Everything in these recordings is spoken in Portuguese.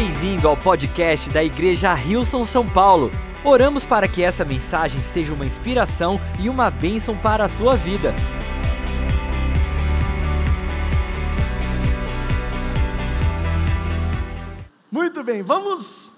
Bem-vindo ao podcast da Igreja Rilson São Paulo. Oramos para que essa mensagem seja uma inspiração e uma bênção para a sua vida. Muito bem, vamos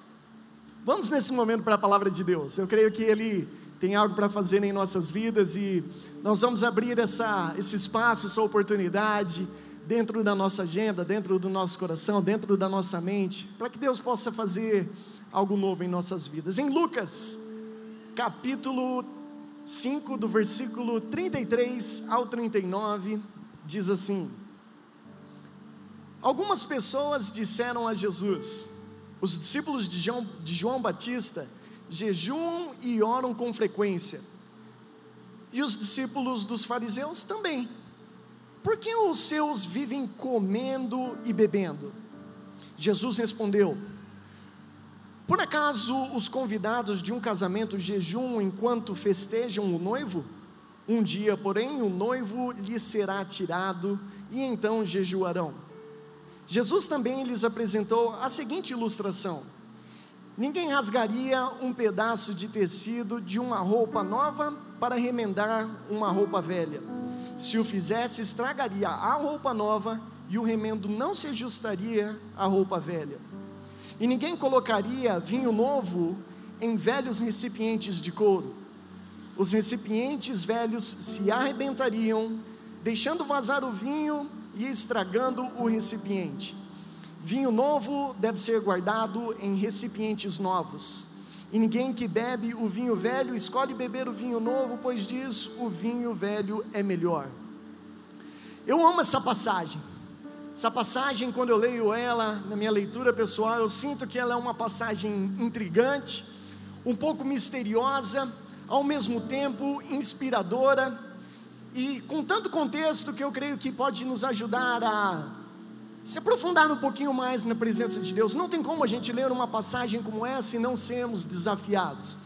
vamos nesse momento para a palavra de Deus. Eu creio que ele tem algo para fazer em nossas vidas e nós vamos abrir essa, esse espaço, essa oportunidade dentro da nossa agenda, dentro do nosso coração, dentro da nossa mente, para que Deus possa fazer algo novo em nossas vidas. Em Lucas, capítulo 5, do versículo 33 ao 39, diz assim: Algumas pessoas disseram a Jesus, os discípulos de João, de João Batista jejuam e oram com frequência, e os discípulos dos fariseus também. Por que os seus vivem comendo e bebendo? Jesus respondeu: Por acaso os convidados de um casamento jejuam enquanto festejam o noivo? Um dia, porém, o noivo lhe será tirado e então jejuarão. Jesus também lhes apresentou a seguinte ilustração: Ninguém rasgaria um pedaço de tecido de uma roupa nova para remendar uma roupa velha se o fizesse, estragaria a roupa nova e o remendo não se ajustaria à roupa velha. E ninguém colocaria vinho novo em velhos recipientes de couro. Os recipientes velhos se arrebentariam, deixando vazar o vinho e estragando o recipiente. Vinho novo deve ser guardado em recipientes novos. E ninguém que bebe o vinho velho escolhe beber o vinho novo, pois diz: o vinho velho é melhor. Eu amo essa passagem. Essa passagem, quando eu leio ela na minha leitura pessoal, eu sinto que ela é uma passagem intrigante, um pouco misteriosa, ao mesmo tempo inspiradora e com tanto contexto que eu creio que pode nos ajudar a se aprofundar um pouquinho mais na presença de Deus. Não tem como a gente ler uma passagem como essa e não sermos desafiados.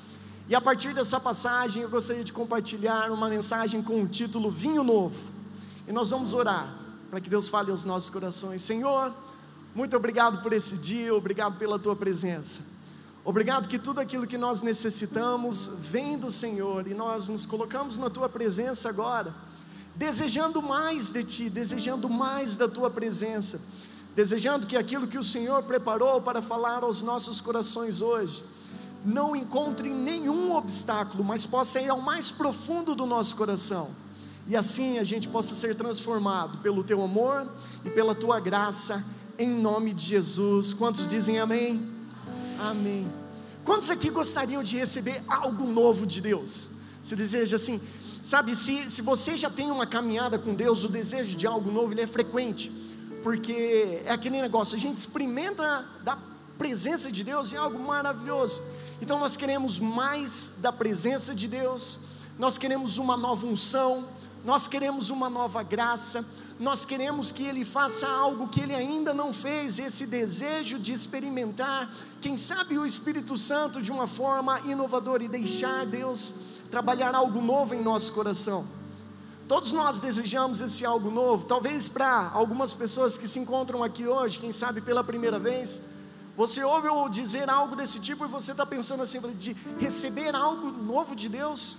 E a partir dessa passagem eu gostaria de compartilhar uma mensagem com o título Vinho Novo. E nós vamos orar para que Deus fale aos nossos corações. Senhor, muito obrigado por esse dia, obrigado pela tua presença. Obrigado que tudo aquilo que nós necessitamos vem do Senhor e nós nos colocamos na tua presença agora desejando mais de Ti, desejando mais da Tua presença, desejando que aquilo que o Senhor preparou para falar aos nossos corações hoje, não encontre nenhum obstáculo, mas possa ir ao mais profundo do nosso coração, e assim a gente possa ser transformado pelo Teu amor e pela Tua graça, em nome de Jesus. Quantos dizem amém? Amém. Quantos aqui gostariam de receber algo novo de Deus? Você deseja assim, Sabe, se, se você já tem uma caminhada com Deus, o desejo de algo novo ele é frequente, porque é aquele negócio, a gente experimenta da presença de Deus é algo maravilhoso. Então nós queremos mais da presença de Deus, nós queremos uma nova unção, nós queremos uma nova graça, nós queremos que Ele faça algo que Ele ainda não fez, esse desejo de experimentar, quem sabe o Espírito Santo de uma forma inovadora e deixar Deus trabalhar algo novo em nosso coração. Todos nós desejamos esse algo novo, talvez para algumas pessoas que se encontram aqui hoje, quem sabe pela primeira vez, você ouve ou dizer algo desse tipo e você está pensando assim, de receber algo novo de Deus,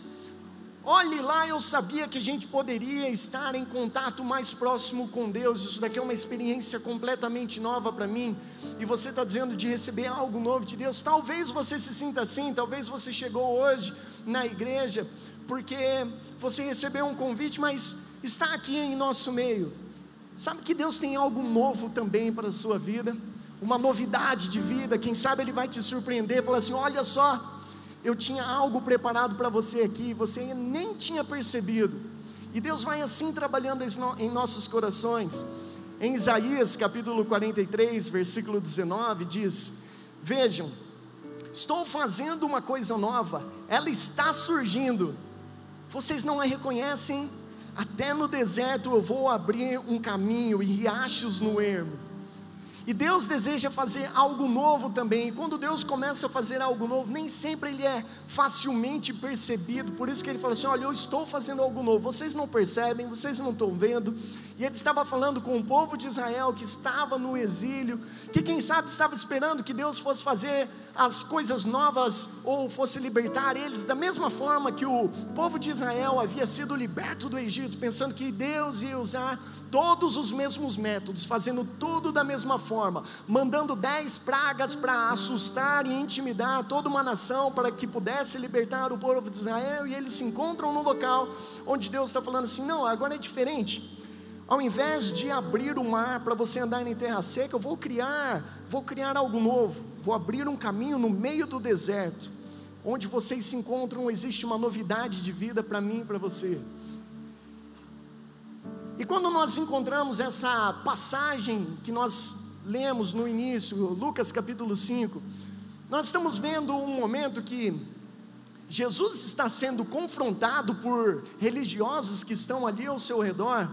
Olhe lá, eu sabia que a gente poderia estar em contato mais próximo com Deus. Isso daqui é uma experiência completamente nova para mim. E você está dizendo de receber algo novo de Deus. Talvez você se sinta assim, talvez você chegou hoje na igreja porque você recebeu um convite, mas está aqui em nosso meio. Sabe que Deus tem algo novo também para a sua vida, uma novidade de vida. Quem sabe Ele vai te surpreender, falar assim: olha só eu tinha algo preparado para você aqui, você nem tinha percebido. E Deus vai assim trabalhando em nossos corações. Em Isaías capítulo 43, versículo 19, diz: Vejam, estou fazendo uma coisa nova, ela está surgindo. Vocês não a reconhecem? Até no deserto eu vou abrir um caminho e riachos no ermo. E Deus deseja fazer algo novo também. E quando Deus começa a fazer algo novo, nem sempre ele é facilmente percebido. Por isso que ele fala assim: Olha, eu estou fazendo algo novo. Vocês não percebem, vocês não estão vendo. E ele estava falando com o povo de Israel que estava no exílio, que quem sabe estava esperando que Deus fosse fazer as coisas novas ou fosse libertar eles, da mesma forma que o povo de Israel havia sido liberto do Egito, pensando que Deus ia usar todos os mesmos métodos, fazendo tudo da mesma forma, mandando dez pragas para assustar e intimidar toda uma nação para que pudesse libertar o povo de Israel, e eles se encontram no local onde Deus está falando assim: não, agora é diferente. Ao invés de abrir o mar para você andar em terra seca, eu vou criar, vou criar algo novo. Vou abrir um caminho no meio do deserto, onde vocês se encontram, existe uma novidade de vida para mim e para você. E quando nós encontramos essa passagem que nós lemos no início, Lucas capítulo 5, nós estamos vendo um momento que Jesus está sendo confrontado por religiosos que estão ali ao seu redor.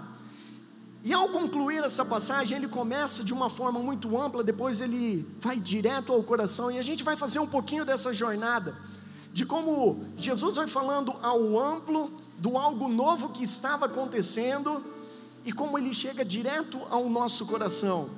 E ao concluir essa passagem, ele começa de uma forma muito ampla, depois ele vai direto ao coração, e a gente vai fazer um pouquinho dessa jornada, de como Jesus vai falando ao amplo do algo novo que estava acontecendo, e como ele chega direto ao nosso coração.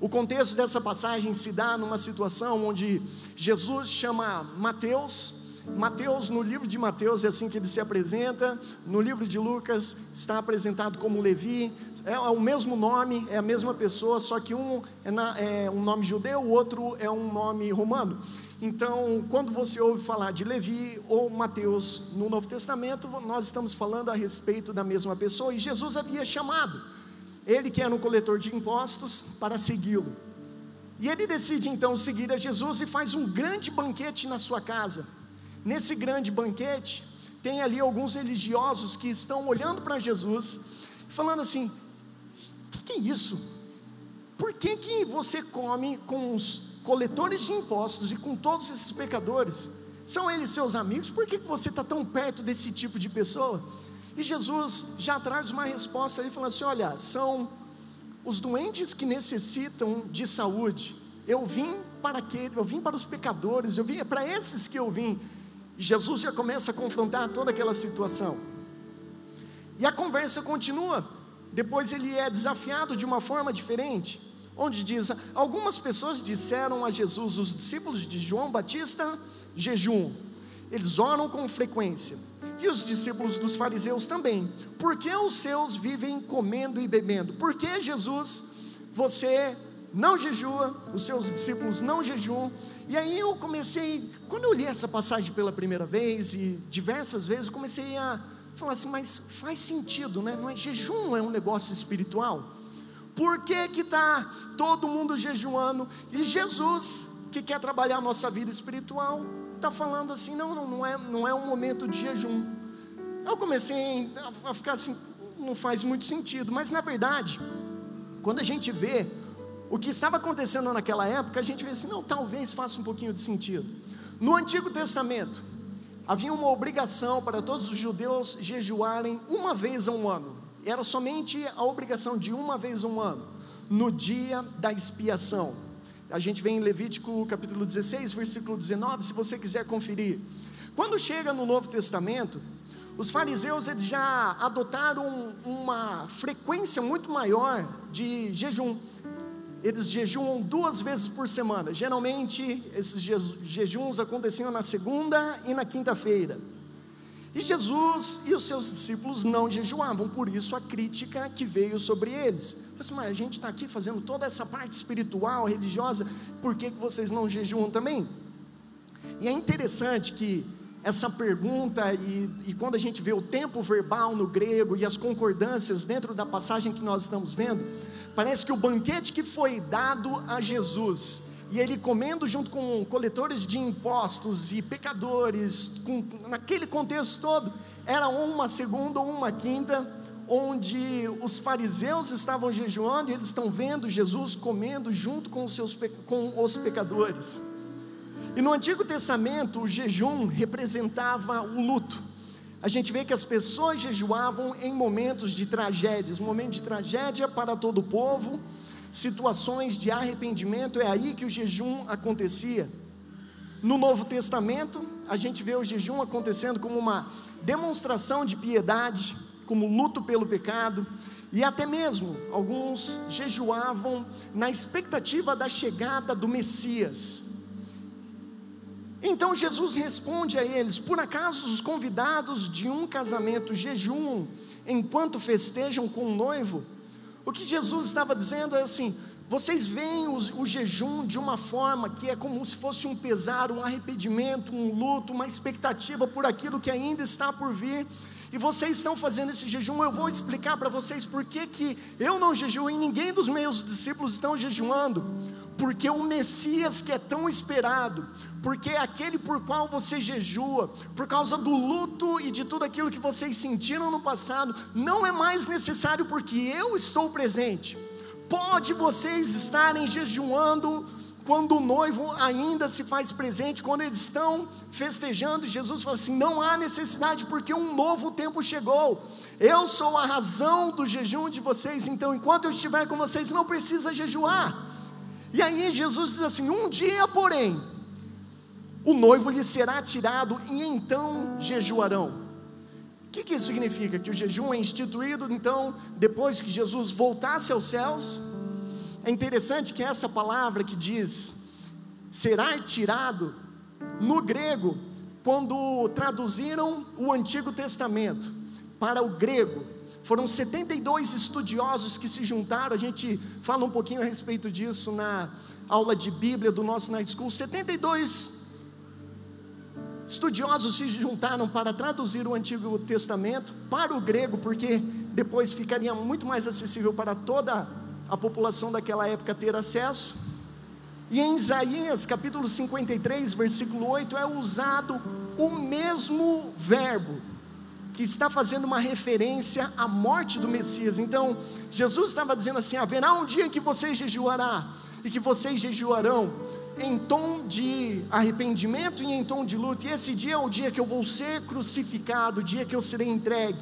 O contexto dessa passagem se dá numa situação onde Jesus chama Mateus, Mateus, no livro de Mateus é assim que ele se apresenta, no livro de Lucas está apresentado como Levi, é, o mesmo nome, é a mesma pessoa, só que um é, na, é um nome judeu, o outro é um nome romano. Então, quando você ouve falar de Levi ou Mateus no Novo Testamento, nós estamos falando a respeito da mesma pessoa, e Jesus havia chamado ele, que era um coletor de impostos, para segui-lo. E ele decide então seguir a Jesus e faz um grande banquete na sua casa. Nesse grande banquete, tem ali alguns religiosos que estão olhando para Jesus, falando assim: o que, que é isso? Por que, que você come com os coletores de impostos e com todos esses pecadores? São eles seus amigos? Por que, que você está tão perto desse tipo de pessoa? E Jesus já traz uma resposta ali, falando assim: olha, são os doentes que necessitam de saúde. Eu vim para aquele, eu vim para os pecadores, eu vim é para esses que eu vim. Jesus já começa a confrontar toda aquela situação. E a conversa continua. Depois ele é desafiado de uma forma diferente onde diz: Algumas pessoas disseram a Jesus, os discípulos de João Batista, jejum. Eles oram com frequência. E os discípulos dos fariseus também. Por que os seus vivem comendo e bebendo? Por que Jesus, você não jejua, os seus discípulos não jejuam? E aí eu comecei, quando eu li essa passagem pela primeira vez e diversas vezes, eu comecei a falar assim, mas faz sentido, né? Não é jejum é um negócio espiritual? Por que que tá todo mundo jejuando e Jesus que quer trabalhar a nossa vida espiritual está falando assim, não, não, não é, não é um momento de jejum. Eu comecei a ficar assim, não faz muito sentido, mas na verdade, quando a gente vê o que estava acontecendo naquela época, a gente vê assim, não, talvez faça um pouquinho de sentido. No Antigo Testamento, havia uma obrigação para todos os judeus jejuarem uma vez a um ano era somente a obrigação de uma vez um ano, no dia da expiação. A gente vem em Levítico capítulo 16, versículo 19, se você quiser conferir. Quando chega no Novo Testamento, os fariseus eles já adotaram uma frequência muito maior de jejum. Eles jejuam duas vezes por semana. Geralmente, esses jejuns aconteciam na segunda e na quinta-feira. E Jesus e os seus discípulos não jejuavam, por isso a crítica que veio sobre eles. Assim, mas a gente está aqui fazendo toda essa parte espiritual, religiosa, por que, que vocês não jejuam também? E é interessante que essa pergunta, e, e quando a gente vê o tempo verbal no grego e as concordâncias dentro da passagem que nós estamos vendo, parece que o banquete que foi dado a Jesus e ele comendo junto com coletores de impostos e pecadores, com, naquele contexto todo, era uma segunda ou uma quinta, onde os fariseus estavam jejuando e eles estão vendo Jesus comendo junto com os, seus, com os pecadores. E no Antigo Testamento, o jejum representava o luto. A gente vê que as pessoas jejuavam em momentos de tragédias, momento de tragédia para todo o povo, situações de arrependimento, é aí que o jejum acontecia. No Novo Testamento, a gente vê o jejum acontecendo como uma demonstração de piedade, como luto pelo pecado, e até mesmo alguns jejuavam na expectativa da chegada do Messias. Então Jesus responde a eles: Por acaso os convidados de um casamento jejuam enquanto festejam com o noivo? O que Jesus estava dizendo é assim: vocês veem o, o, jejum de uma forma que é como se fosse um pesar, um arrependimento, um luto, uma expectativa por aquilo que ainda está por vir. E vocês estão fazendo esse jejum, eu vou explicar para vocês por que, eu não jejuo e ninguém dos meus discípulos estão jejuando. Porque o Messias que é tão esperado, porque é aquele por qual você jejua, por causa do luto e de tudo aquilo que vocês sentiram no passado, não é mais necessário porque eu estou presente. Pode vocês estarem jejuando quando o noivo ainda se faz presente, quando eles estão festejando, Jesus fala assim: não há necessidade, porque um novo tempo chegou. Eu sou a razão do jejum de vocês, então enquanto eu estiver com vocês, não precisa jejuar. E aí Jesus diz assim: um dia, porém, o noivo lhe será tirado e então jejuarão. O que, que isso significa? Que o jejum é instituído então depois que Jesus voltasse aos céus é interessante que essa palavra que diz será tirado, no grego, quando traduziram o Antigo Testamento para o grego, foram 72 estudiosos que se juntaram, a gente fala um pouquinho a respeito disso na aula de Bíblia do nosso Night School. 72 estudiosos se juntaram para traduzir o Antigo Testamento para o grego, porque depois ficaria muito mais acessível para toda a população daquela época ter acesso. E em Isaías capítulo 53, versículo 8, é usado o mesmo verbo que está fazendo uma referência à morte do Messias. Então, Jesus estava dizendo assim: haverá um dia que vocês jejuará e que vocês jejuarão em tom de arrependimento e em tom de luto. E esse dia é o dia que eu vou ser crucificado, o dia que eu serei entregue.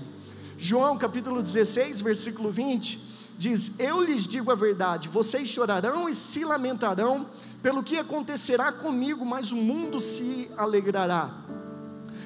João capítulo 16, versículo 20 diz: Eu lhes digo a verdade, vocês chorarão e se lamentarão pelo que acontecerá comigo, mas o mundo se alegrará.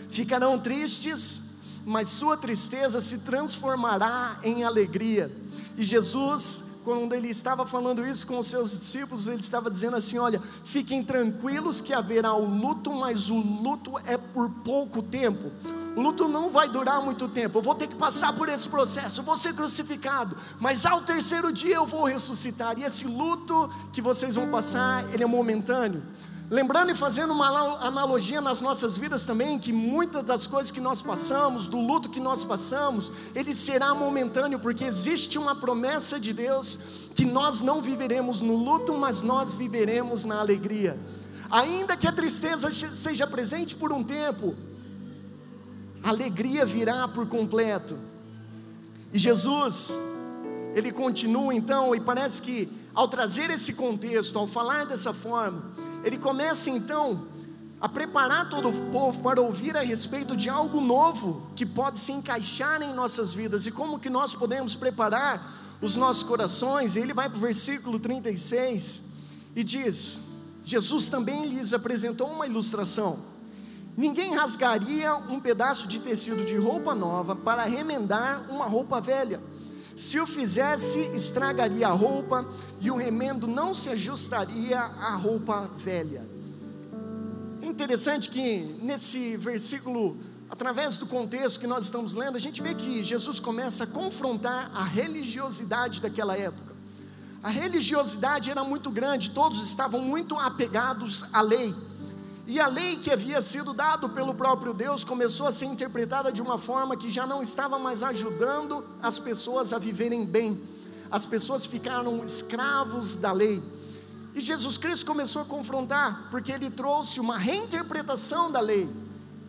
Ficarão tristes, mas sua tristeza se transformará em alegria. E Jesus, quando ele estava falando isso com os seus discípulos, ele estava dizendo assim: Olha, fiquem tranquilos que haverá o luto, mas o luto é por pouco tempo o luto não vai durar muito tempo. Eu vou ter que passar por esse processo. Eu vou ser crucificado. Mas ao terceiro dia eu vou ressuscitar. E esse luto que vocês vão passar, ele é momentâneo. Lembrando e fazendo uma analogia nas nossas vidas também, que muitas das coisas que nós passamos, do luto que nós passamos, ele será momentâneo, porque existe uma promessa de Deus que nós não viveremos no luto, mas nós viveremos na alegria. Ainda que a tristeza seja presente por um tempo, a alegria virá por completo. E Jesus, ele continua então, e parece que ao trazer esse contexto, ao falar dessa forma, ele começa então a preparar todo o povo para ouvir a respeito de algo novo que pode se encaixar em nossas vidas e como que nós podemos preparar os nossos corações. Ele vai para o versículo 36 e diz: Jesus também lhes apresentou uma ilustração. Ninguém rasgaria um pedaço de tecido de roupa nova para remendar uma roupa velha. Se o fizesse, estragaria a roupa e o remendo não se ajustaria à roupa velha. É interessante que nesse versículo, através do contexto que nós estamos lendo, a gente vê que Jesus começa a confrontar a religiosidade daquela época. A religiosidade era muito grande, todos estavam muito apegados à lei. E a lei que havia sido dada pelo próprio Deus começou a ser interpretada de uma forma que já não estava mais ajudando as pessoas a viverem bem. As pessoas ficaram escravos da lei. E Jesus Cristo começou a confrontar, porque ele trouxe uma reinterpretação da lei.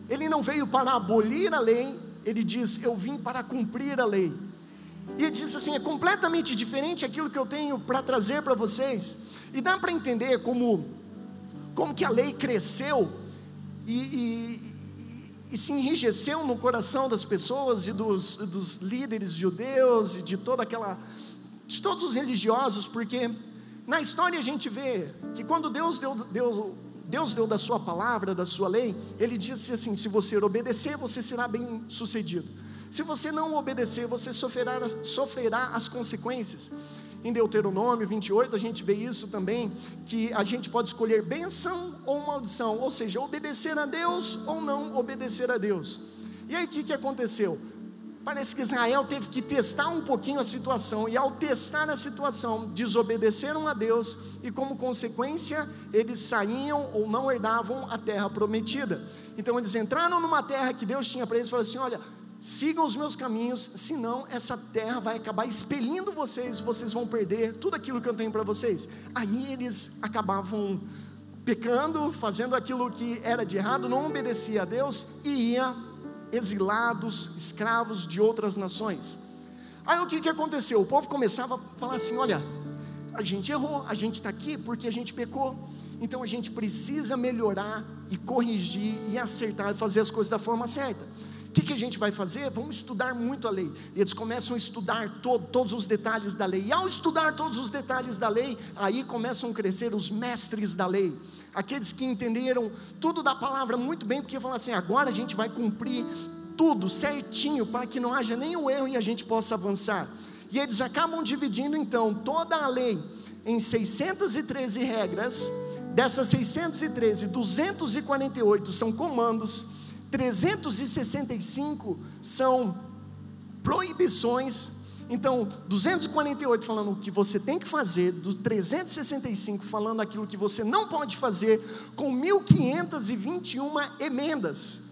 Ele não veio para abolir a lei, ele diz: Eu vim para cumprir a lei. E ele disse assim: é completamente diferente aquilo que eu tenho para trazer para vocês. E dá para entender como como que a lei cresceu e, e, e, se enrijeceu no coração das pessoas e dos, dos líderes judeus e de toda aquela de todos os religiosos, porque na história a gente vê que quando Deus deu, Deus, Deus deu da sua palavra, da sua lei, ele disse assim: se você obedecer, você será bem sucedido. Se você não obedecer, você sofrerá, sofrerá as consequências. Em Deuteronômio 28, a gente vê isso também, que a gente pode escolher bênção ou maldição, ou seja, obedecer a Deus ou não obedecer a Deus. E aí o que, que aconteceu? Parece que Israel teve que testar um pouquinho a situação, e ao testar a situação, desobedeceram a Deus, e como consequência, eles saíam ou não herdavam a terra prometida. Então eles entraram numa terra que Deus tinha para eles e falaram assim: olha, sigam os meus caminhos, senão essa terra vai acabar expelindo vocês, vocês vão perder tudo aquilo que eu tenho para vocês. Aí eles acabavam pecando, fazendo aquilo que era de errado, não obedecia a Deus e ia exilados, escravos de outras nações. Aí o que, que aconteceu? O povo começava a falar assim: olha, a gente errou, a gente está aqui porque a gente pecou. Então a gente precisa melhorar e corrigir e acertar e fazer as coisas da forma certa que, que a gente vai fazer? Vamos estudar muito a lei. E eles começam a estudar todos os detalhes da lei. E ao estudar todos os detalhes da lei, aí começam a crescer os mestres da lei. Aqueles que entenderam tudo da palavra muito bem, porque falam assim: agora a gente vai cumprir tudo certinho para que não haja nenhum erro e a gente possa avançar. E eles acabam dividindo então toda a lei em 613 regras. Dessas 613, 248 são comandos 365 são proibições. Então, 248 falando o que você tem que fazer, do 365 falando aquilo que você não pode fazer, com 1521 emendas.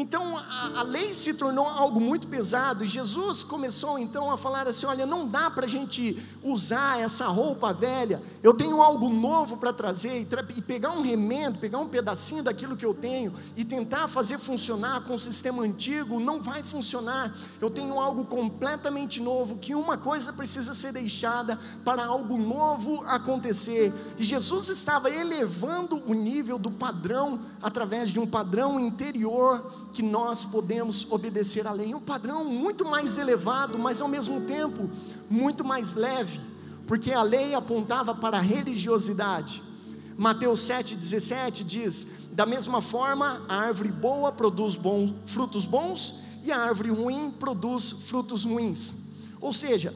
Então a, a, lei se tornou algo muito pesado, e Jesus começou então a falar assim: olha, não dá para a gente usar essa roupa velha, eu tenho algo novo para trazer, e, e, pegar um remendo, pegar um pedacinho daquilo que eu tenho, e tentar fazer funcionar com o sistema antigo, não vai funcionar. Eu tenho algo completamente novo, que uma coisa precisa ser deixada para algo novo acontecer. E Jesus estava elevando o nível do padrão através de um padrão interior que nós podemos obedecer à lei. Um padrão muito mais elevado, mas ao mesmo tempo muito mais leve, porque a lei apontava para a religiosidade. Mateus 7,17 diz: Da mesma forma, a árvore boa produz bons, frutos bons, e a árvore ruim produz frutos ruins. Ou seja,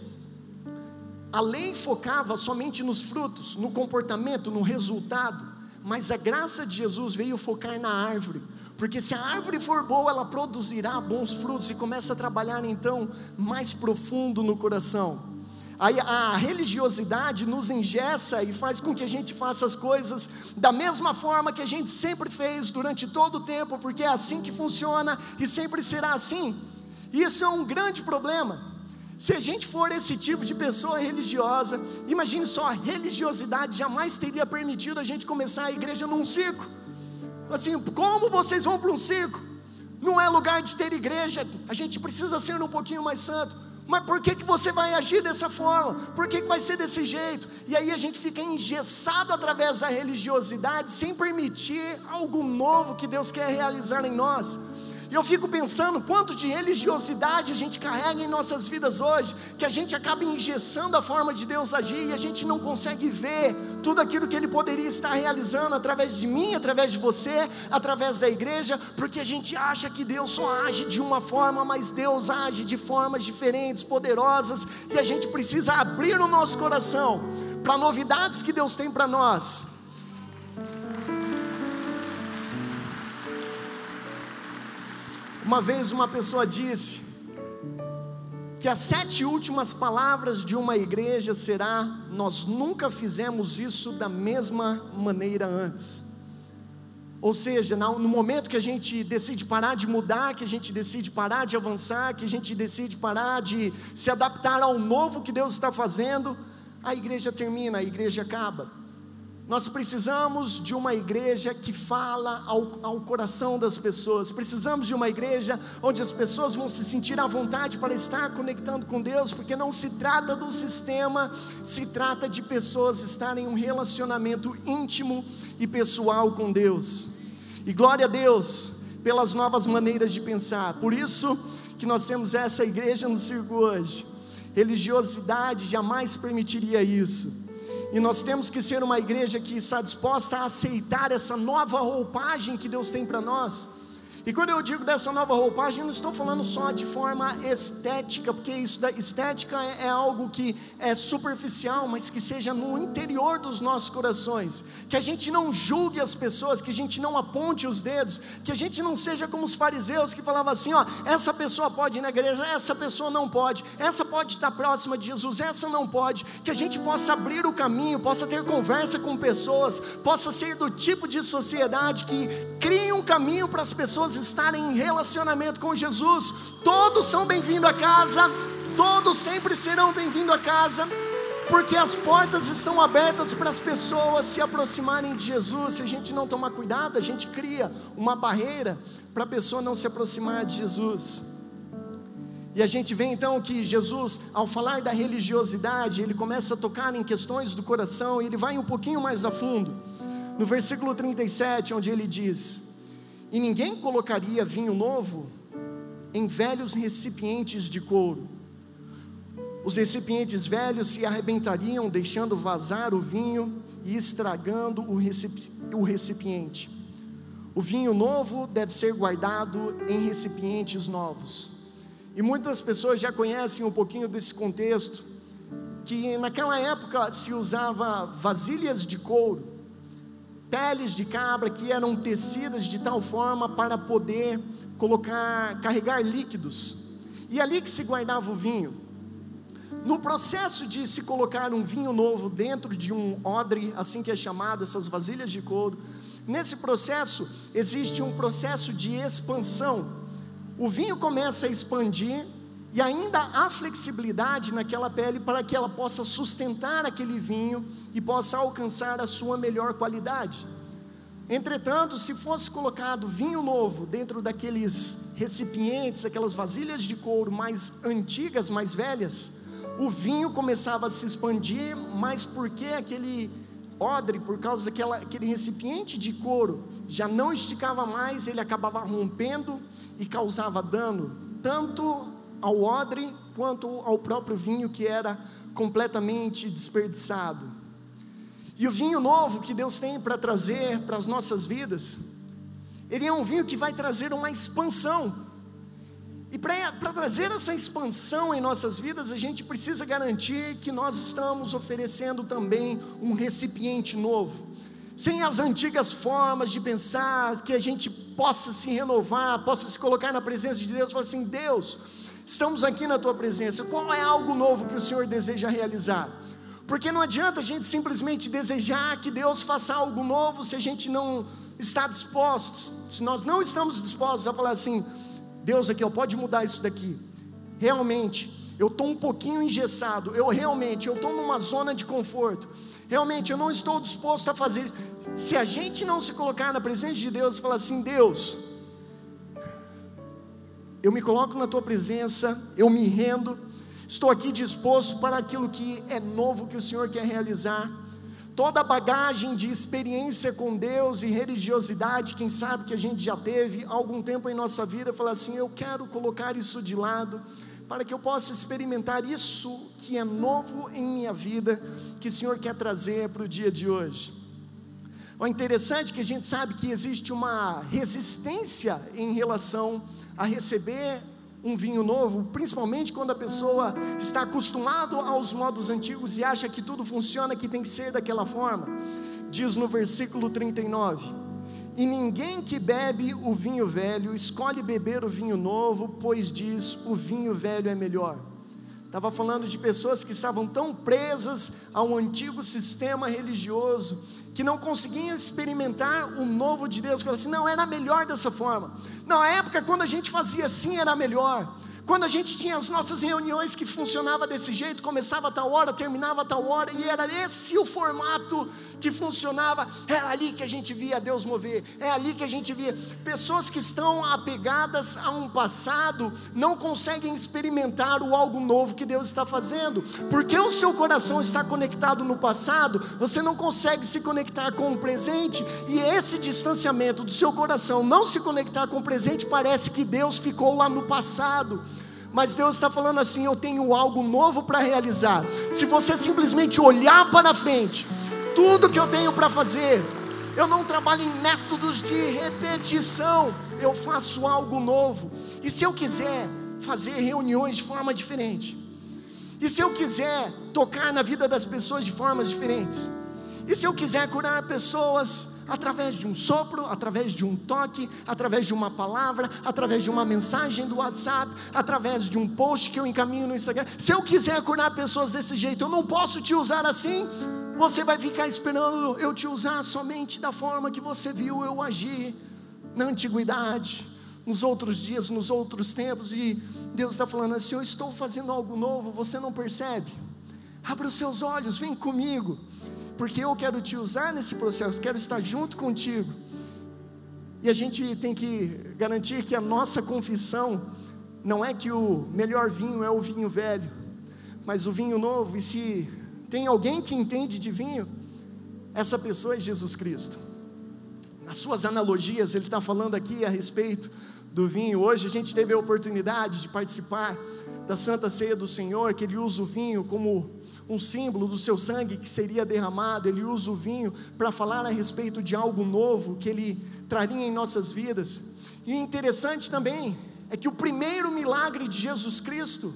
a lei focava somente nos frutos, no comportamento, no resultado, mas a graça de Jesus veio focar na árvore, porque se a árvore for boa, ela produzirá bons frutos e começa a trabalhar então mais profundo no coração. Aí a religiosidade nos engessa e faz com que a gente faça as coisas da mesma forma que a gente sempre fez durante todo o tempo, porque é assim que funciona e sempre será assim. Isso é um grande problema. Se a gente for esse tipo de pessoa religiosa, imagine só, a religiosidade jamais teria permitido a gente começar a igreja num circo. Assim, como vocês vão para um circo? Não é lugar de ter igreja, a gente precisa ser um pouquinho mais santo. Mas por que, que você vai agir dessa forma? Por que, que vai ser desse jeito? E aí a gente fica engessado através da religiosidade, sem permitir algo novo que Deus quer realizar em nós. E eu fico pensando quanto de religiosidade a gente carrega em nossas vidas hoje, que a gente acaba engessando a forma de Deus agir e a gente não consegue ver tudo aquilo que Ele poderia estar realizando através de mim, através de você, através da igreja, porque a gente acha que Deus só age de uma forma, mas Deus age de formas diferentes, poderosas, e a gente precisa abrir o nosso coração para novidades que Deus tem para nós Uma vez uma pessoa disse que as sete últimas palavras de uma igreja será: nós nunca fizemos isso da mesma maneira antes. Ou seja, no momento que a gente decide parar de mudar, que a gente decide parar de avançar, que a gente decide parar de se adaptar ao novo que Deus está fazendo, a igreja termina, a igreja acaba. Nós precisamos de uma igreja que fala ao, ao, coração das pessoas. Precisamos de uma igreja onde as pessoas vão se sentir à vontade para estar conectando com Deus, porque não se trata do sistema, se trata de pessoas estarem em um relacionamento íntimo e pessoal com Deus. E glória a Deus pelas novas maneiras de pensar. Por isso que nós temos essa igreja no circo hoje Religiosidade jamais permitiria isso. E nós temos que ser uma igreja que está disposta a aceitar essa nova roupagem que Deus tem para nós. E quando eu digo dessa nova roupagem, eu não estou falando só de forma estética, porque isso da estética é, é, algo que é superficial, mas que seja no interior dos nossos corações. Que a gente não julgue as pessoas, que a gente não aponte os dedos, que a gente não seja como os fariseus que falavam assim: ó, essa pessoa pode ir na igreja, essa pessoa não pode, essa pode estar próxima de Jesus, essa não pode. Que a gente possa abrir o caminho, possa ter conversa com pessoas, possa ser do tipo de sociedade que crie um caminho para as pessoas estarem em relacionamento com Jesus. Todos são bem-vindos a casa, todos sempre serão bem-vindos a casa, porque as portas estão abertas para as pessoas se aproximarem de Jesus. Se a gente não tomar cuidado, a gente cria uma barreira para a pessoa não se aproximar de Jesus. E a gente vê então que Jesus, ao falar da religiosidade, ele começa a tocar em questões do coração e ele vai um pouquinho mais a fundo. No versículo 37, onde ele diz: e ninguém colocaria vinho novo em velhos recipientes de couro. Os recipientes velhos se arrebentariam, deixando vazar o vinho e estragando o, recipiente. O vinho novo deve ser guardado em recipientes novos. E muitas pessoas já conhecem um pouquinho desse contexto, que naquela época se usava vasilhas de couro peles de cabra que eram tecidas de tal forma para poder colocar, carregar líquidos. E ali que se guardava o vinho. No processo de se colocar um vinho novo dentro de um odre, assim que é chamado, essas vasilhas de couro, nesse processo existe um processo de expansão. O vinho começa a expandir e ainda há flexibilidade naquela pele para que ela possa sustentar aquele vinho e possa alcançar a sua melhor qualidade. Entretanto, se fosse colocado vinho novo dentro daqueles recipientes, aquelas vasilhas de couro mais antigas, mais velhas, o vinho começava a se expandir, mas porque aquele odre, por causa daquele recipiente de couro, já não esticava mais, ele acabava rompendo e causava dano, tanto ao odre quanto ao próprio vinho que era completamente desperdiçado. E o vinho novo que Deus tem para trazer para as nossas vidas, ele é um vinho que vai trazer uma expansão. E para trazer essa expansão em nossas vidas, a gente precisa garantir que nós estamos oferecendo também um recipiente novo. Sem as antigas formas de pensar, que a gente possa se renovar, possa se colocar na presença de Deus e falar assim: Deus, Estamos aqui na tua presença. Qual é algo novo que o Senhor deseja realizar? Porque não adianta a gente simplesmente desejar que Deus faça algo novo se a gente não está disposto. Se nós não estamos dispostos a falar assim, Deus aqui, ó, pode mudar isso daqui. Realmente, eu estou um pouquinho engessado. Eu realmente, eu estou numa zona de conforto. Realmente, eu não estou disposto a fazer isso. Se a gente não se colocar na presença de Deus e falar assim, Deus, eu me coloco na tua presença, eu me rendo, estou aqui disposto para aquilo que é novo que o Senhor quer realizar. Toda a bagagem de experiência com Deus e religiosidade, quem sabe que a gente já teve algum tempo em nossa vida, falar assim: eu quero colocar isso de lado, para que eu possa experimentar isso que é novo em minha vida, que o Senhor quer trazer para o dia de hoje. O interessante é que a gente sabe que existe uma resistência em relação a receber um vinho novo, principalmente quando a pessoa está acostumado aos modos antigos e acha que tudo funciona, que tem que ser daquela forma. Diz no versículo 39: E ninguém que bebe o vinho velho escolhe beber o vinho novo, pois diz: o vinho velho é melhor. Estava falando de pessoas que estavam tão presas ao antigo sistema religioso que não conseguiam experimentar o novo de Deus. Falaram assim: não, era melhor dessa forma. Na época, quando a gente fazia assim, era melhor. Quando a gente tinha as nossas reuniões que funcionava desse jeito, começava a tal hora, terminava a tal hora, e era esse o formato que funcionava, era ali que a gente via Deus mover, é ali que a gente via pessoas que estão apegadas a um passado, não conseguem experimentar o algo novo que Deus está fazendo, porque o seu coração está conectado no passado, você não consegue se conectar com o presente, e esse distanciamento do seu coração não se conectar com o presente, parece que Deus ficou lá no passado. Mas Deus está falando assim: eu tenho algo novo para realizar. Se você simplesmente olhar para frente, tudo que eu tenho para fazer, eu não trabalho em métodos de repetição, eu faço algo novo. E se eu quiser fazer reuniões de forma diferente, e se eu quiser tocar na vida das pessoas de formas diferentes, e se eu quiser curar pessoas através de um sopro, através de um toque, através de uma palavra, através de uma mensagem do WhatsApp, através de um post que eu encaminho no Instagram. Se eu quiser curar pessoas desse jeito, eu não posso te usar assim. Você vai ficar esperando eu te usar somente da forma que você viu eu agir na antiguidade, nos outros dias, nos outros tempos, e Deus está falando assim: eu estou fazendo algo novo, você não percebe? Abra os seus olhos, vem comigo porque eu quero te usar nesse processo, quero estar junto contigo. E a gente tem que garantir que a nossa confissão não é que o melhor vinho é o vinho velho, mas o vinho novo. E se tem alguém que entende de vinho, essa pessoa é Jesus Cristo. Nas suas analogias, ele está falando aqui a respeito do vinho. Hoje a gente teve a oportunidade de participar da Santa Ceia do Senhor, que ele usa o vinho como um símbolo do seu sangue que seria derramado, ele usa o vinho para falar a respeito de algo novo que ele traria em nossas vidas. E interessante também é que o primeiro milagre de Jesus Cristo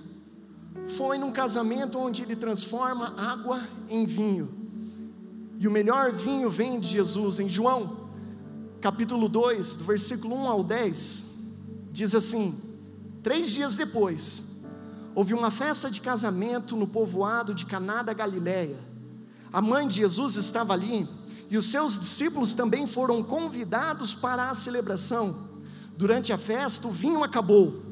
foi num casamento onde ele transforma água em vinho. E o melhor vinho vem de Jesus. Em João, capítulo 2, do versículo 1 ao 10, diz assim: Três dias depois, houve uma festa de casamento no povoado de Caná da Galileia. A mãe de Jesus estava ali e os seus discípulos também foram convidados para a celebração. Durante a festa, o vinho acabou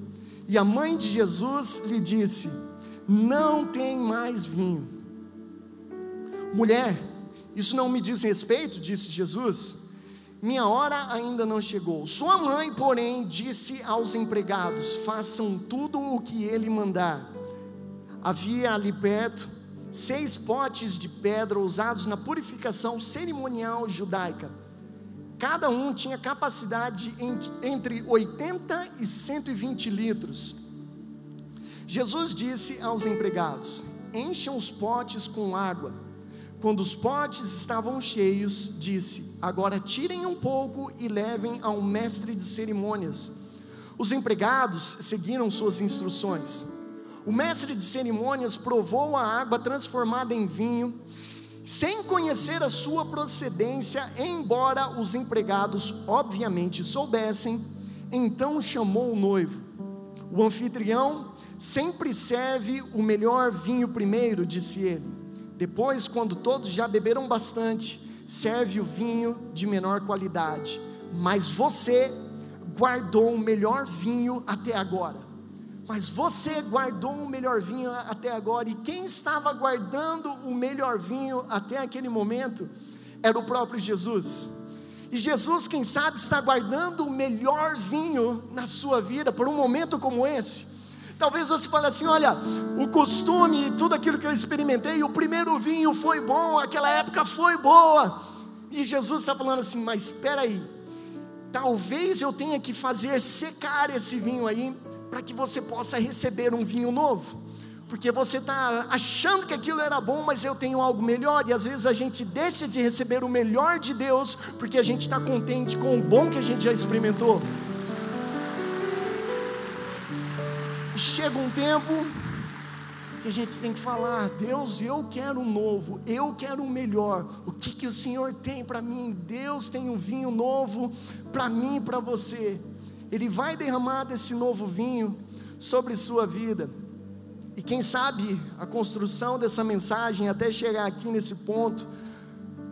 e a mãe de Jesus lhe disse: Não tem mais vinho. Mulher, isso não me diz respeito, disse Jesus minha hora ainda não chegou. Sua mãe, porém, disse aos empregados: façam tudo o que ele mandar. Havia ali perto seis potes de pedra usados na purificação cerimonial judaica. Cada um tinha capacidade entre 80 e 120 litros. Jesus disse aos empregados: Encham os potes com água. Quando os potes estavam cheios, disse: Agora tirem um pouco e levem ao mestre de cerimônias. Os empregados seguiram suas instruções. O mestre de cerimônias provou a água transformada em vinho, sem conhecer a sua procedência, embora os empregados obviamente soubessem, então chamou o noivo. O anfitrião sempre serve o melhor vinho primeiro, disse ele. Depois, quando todos já beberam bastante, serve o vinho de menor qualidade. Mas você guardou o melhor vinho até agora. Mas você guardou o melhor vinho até agora. E quem estava guardando o melhor vinho até aquele momento era o próprio Jesus. E Jesus, quem sabe, está guardando o melhor vinho na sua vida por um momento como esse. Talvez você fale assim: olha, o costume e tudo aquilo que eu experimentei, o primeiro vinho foi bom, aquela época foi boa. E Jesus está falando assim: mas espera aí, talvez eu tenha que fazer secar esse vinho aí, para que você possa receber um vinho novo. Porque você está achando que aquilo era bom, mas eu tenho algo melhor, e às vezes a gente deixa de receber o melhor de Deus, porque a gente está contente com o bom que a gente já experimentou. E chega um tempo que a gente tem que falar: Deus, eu quero um novo, eu quero um melhor. O que, que o Senhor tem para mim? Deus tem um vinho novo para mim e para você. Ele vai derramar desse novo vinho sobre sua vida. E quem sabe a construção dessa mensagem até chegar aqui nesse ponto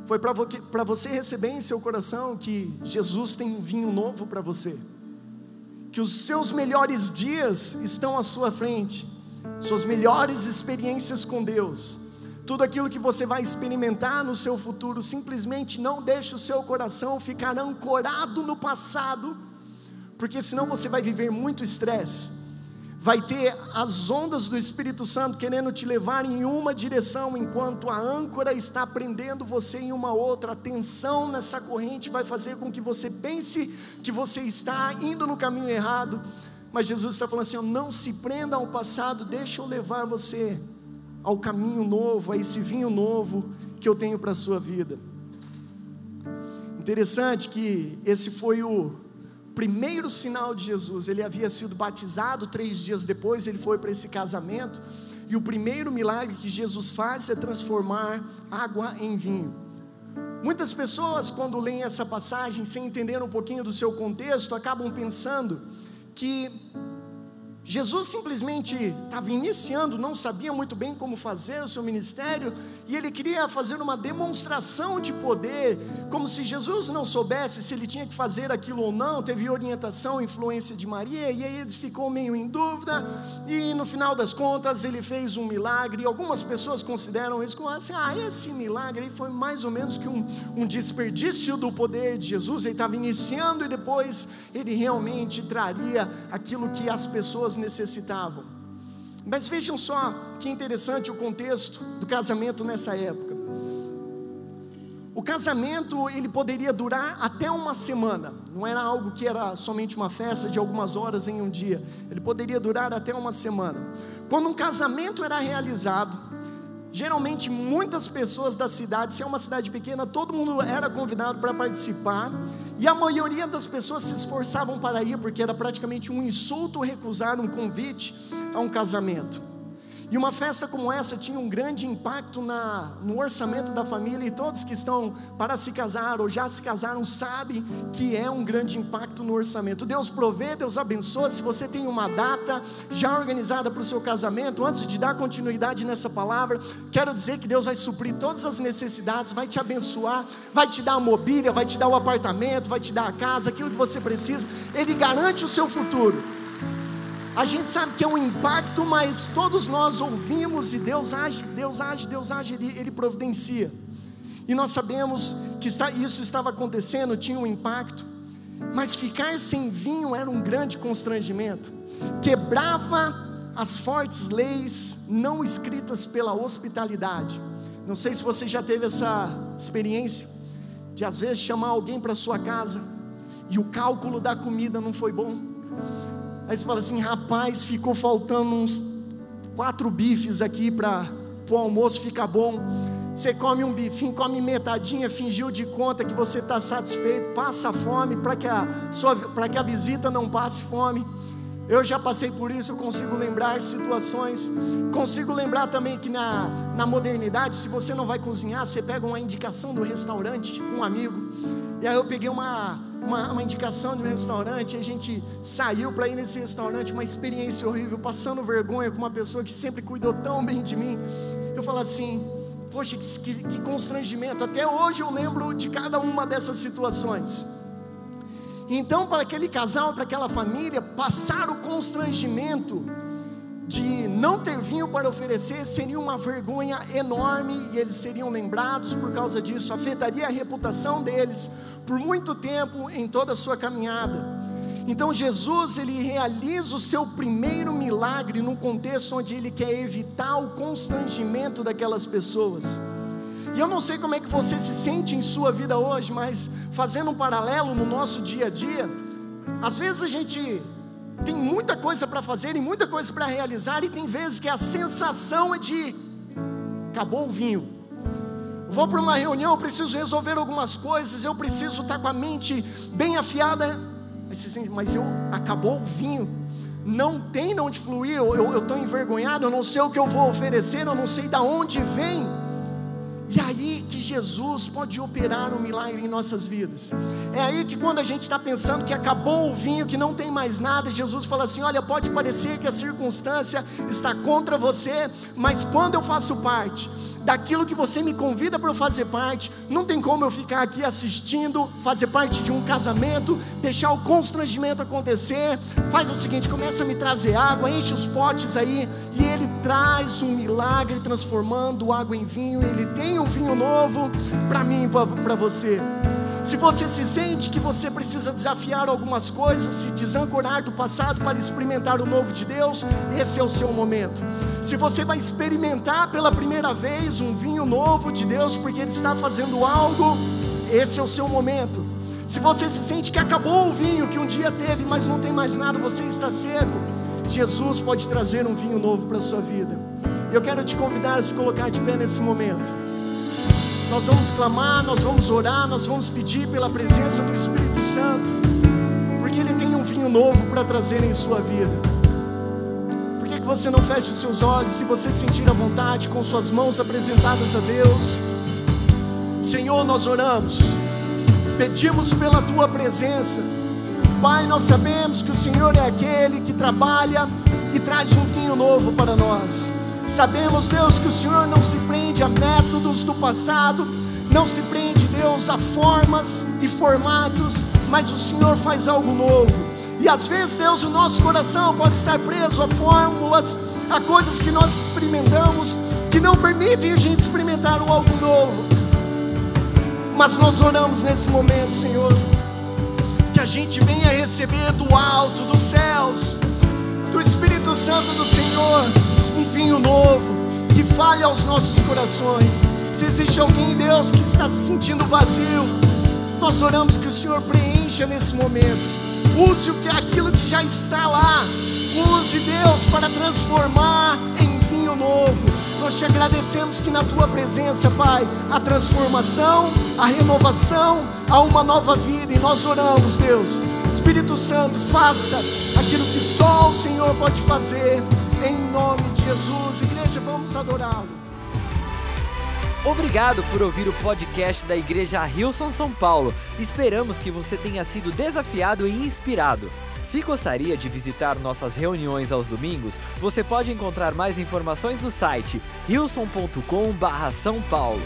foi para você receber em seu coração que Jesus tem um vinho novo para você que os seus melhores dias estão à sua frente, suas melhores experiências com Deus, tudo aquilo que você vai experimentar no seu futuro, simplesmente não deixe o seu coração ficar ancorado no passado, porque senão você vai viver muito estresse vai ter as ondas do Espírito Santo querendo te levar em uma direção, enquanto a âncora está prendendo você em uma outra. A tensão nessa corrente vai fazer com que você pense que você está indo no caminho errado, Mas Jesus está falando assim: não se prenda ao passado, deixa eu levar você ao caminho novo, a esse vinho novo que eu tenho para a sua vida. Interessante que esse foi o primeiro sinal de Jesus. Ele havia sido batizado, três dias depois ele foi para esse casamento. E o primeiro milagre que Jesus faz é transformar água em vinho. Muitas pessoas, quando leem essa passagem, sem entender um pouquinho do seu contexto, acabam pensando que Jesus simplesmente estava iniciando, não sabia muito bem como fazer o seu ministério, e ele queria fazer uma demonstração de poder, como se Jesus não soubesse se ele tinha que fazer aquilo ou não, teve orientação, influência de Maria, e aí ele ficou meio em dúvida, e no final das contas ele fez um milagre, e algumas pessoas consideram isso como assim: ah, esse milagre foi mais ou menos que um, um desperdício do poder de Jesus, ele estava iniciando e depois ele realmente traria aquilo que as pessoas pessoas necessitavam. Mas vejam só que interessante o contexto do casamento nessa época. O casamento ele poderia durar até uma semana, não era algo que era somente uma festa de algumas horas em um dia, ele poderia durar até uma semana. Quando um casamento era realizado, geralmente muitas pessoas da cidade, se é uma cidade pequena, todo mundo era convidado para participar, e a maioria das pessoas se esforçavam para ir, porque era praticamente um insulto recusar um convite a um casamento. E uma festa como essa tinha um grande impacto na, no orçamento da família, e todos que estão para se casar ou já se casaram sabem que é um grande impacto no orçamento. Deus provê, Deus abençoa. Se você tem uma data já organizada para o seu casamento, antes de dar continuidade nessa palavra, quero dizer que Deus vai suprir todas as necessidades, vai te abençoar, vai te dar a mobília, vai te dar o apartamento, vai te dar a casa, aquilo que você precisa. Ele garante o seu futuro. A gente sabe que é um impacto, mas todos nós ouvimos e Deus age, Deus age, Deus age, Ele, ele providencia. E nós sabemos que está, isso estava acontecendo, tinha um impacto, mas ficar sem vinho era um grande constrangimento, quebrava as fortes leis não escritas pela hospitalidade. Não sei se você já teve essa experiência de às vezes chamar alguém para sua casa e o cálculo da comida não foi bom Aí você fala assim, rapaz, ficou faltando uns quatro bifes aqui para o almoço ficar bom. Você come um bifinho, come metadinha, fingiu de conta que você está satisfeito, passa fome para que, a que a visita não passe fome. Eu já passei por isso, consigo lembrar situações. Consigo lembrar também que na, na modernidade, se você não vai cozinhar, você pega uma indicação do restaurante com um amigo. E aí eu peguei uma, uma, uma indicação de um restaurante, a gente saiu para ir nesse restaurante, uma experiência horrível, passando vergonha com uma pessoa que sempre cuidou tão bem de mim. Eu falo assim, poxa, que, que, que constrangimento. Até hoje eu lembro de cada uma dessas situações. Então, para aquele casal, para aquela família, passar o constrangimento de não ter vinho para oferecer seria uma vergonha enorme e eles seriam lembrados por causa disso, afetaria a reputação deles por muito tempo em toda a sua caminhada. Então Jesus ele realiza o seu primeiro milagre num contexto onde ele quer evitar o constrangimento daquelas pessoas. E eu não sei como é que você se sente em sua vida hoje, mas fazendo um paralelo no nosso dia a dia, às vezes a gente tem muita coisa para fazer e muita coisa para realizar, e tem vezes que a sensação é de acabou o vinho. Vou para uma reunião, eu preciso resolver algumas coisas, eu preciso estar com a mente bem afiada. Mas eu acabou o vinho, não tem de onde fluir, eu estou envergonhado, eu não sei o que eu vou oferecer, eu não sei de onde vem. E aí que Jesus pode operar um milagre em nossas vidas. É aí que quando a gente está pensando que acabou o vinho, que não tem mais nada, Jesus fala assim: olha, pode parecer que a circunstância está contra você, mas quando eu faço parte, daquilo que você me convida para eu fazer parte. Não tem como eu ficar aqui assistindo, fazer parte de um casamento, deixar o constrangimento acontecer. Faz o seguinte: começa a me trazer água, enche os potes aí, e ele traz um milagre transformando água em vinho. Ele tem um vinho novo para mim e para você. Se você se sente que você precisa desafiar algumas coisas, se desancorar do passado para experimentar o novo de Deus, esse é o seu momento. Se você vai experimentar pela primeira vez um vinho novo de Deus, porque Ele está fazendo algo, esse é o seu momento. Se você se sente que acabou o vinho que um dia teve, mas não tem mais nada, você está seco, Jesus pode trazer um vinho novo para a sua vida. Eu quero te convidar a se colocar de pé nesse momento. Nós vamos clamar, nós vamos orar, nós vamos pedir pela presença do Espírito Santo, porque Ele tem um vinho novo para trazer em sua vida que você não feche os seus olhos, se você sentir a vontade, com suas mãos apresentadas a Deus. Senhor, nós oramos, pedimos pela tua presença. Pai, nós sabemos que o Senhor é aquele que trabalha e traz um vinho novo para nós. Sabemos, Deus, que o Senhor não se prende a métodos do passado, não se prende, Deus, a formas e formatos, mas o Senhor faz algo novo. E às vezes, Deus, o nosso coração pode estar preso a fórmulas, a coisas que nós experimentamos, que não permitem a gente experimentar algo novo. Mas nós oramos nesse momento, Senhor, que a gente venha receber do alto, dos céus, do Espírito Santo do Senhor, vinho novo, que fale aos nossos corações. Se existe alguém, Deus, que está se sentindo vazio, nós oramos que o Senhor preencha nesse momento Use o que aquilo que já está lá. Use Deus para transformar em vinho novo. Nós te agradecemos que na tua presença, Pai, a transformação, a renovação, há uma nova vida e nós oramos, Deus. Espírito Santo, faça aquilo que só o Senhor pode fazer. Em nome de Jesus, igreja, vamos adorá-lo. Obrigado por ouvir o podcast da Igreja Rilson São Paulo. Esperamos que você tenha sido desafiado e inspirado. Se gostaria de visitar nossas reuniões aos domingos, você pode encontrar mais informações no site rilson.com/são paulo.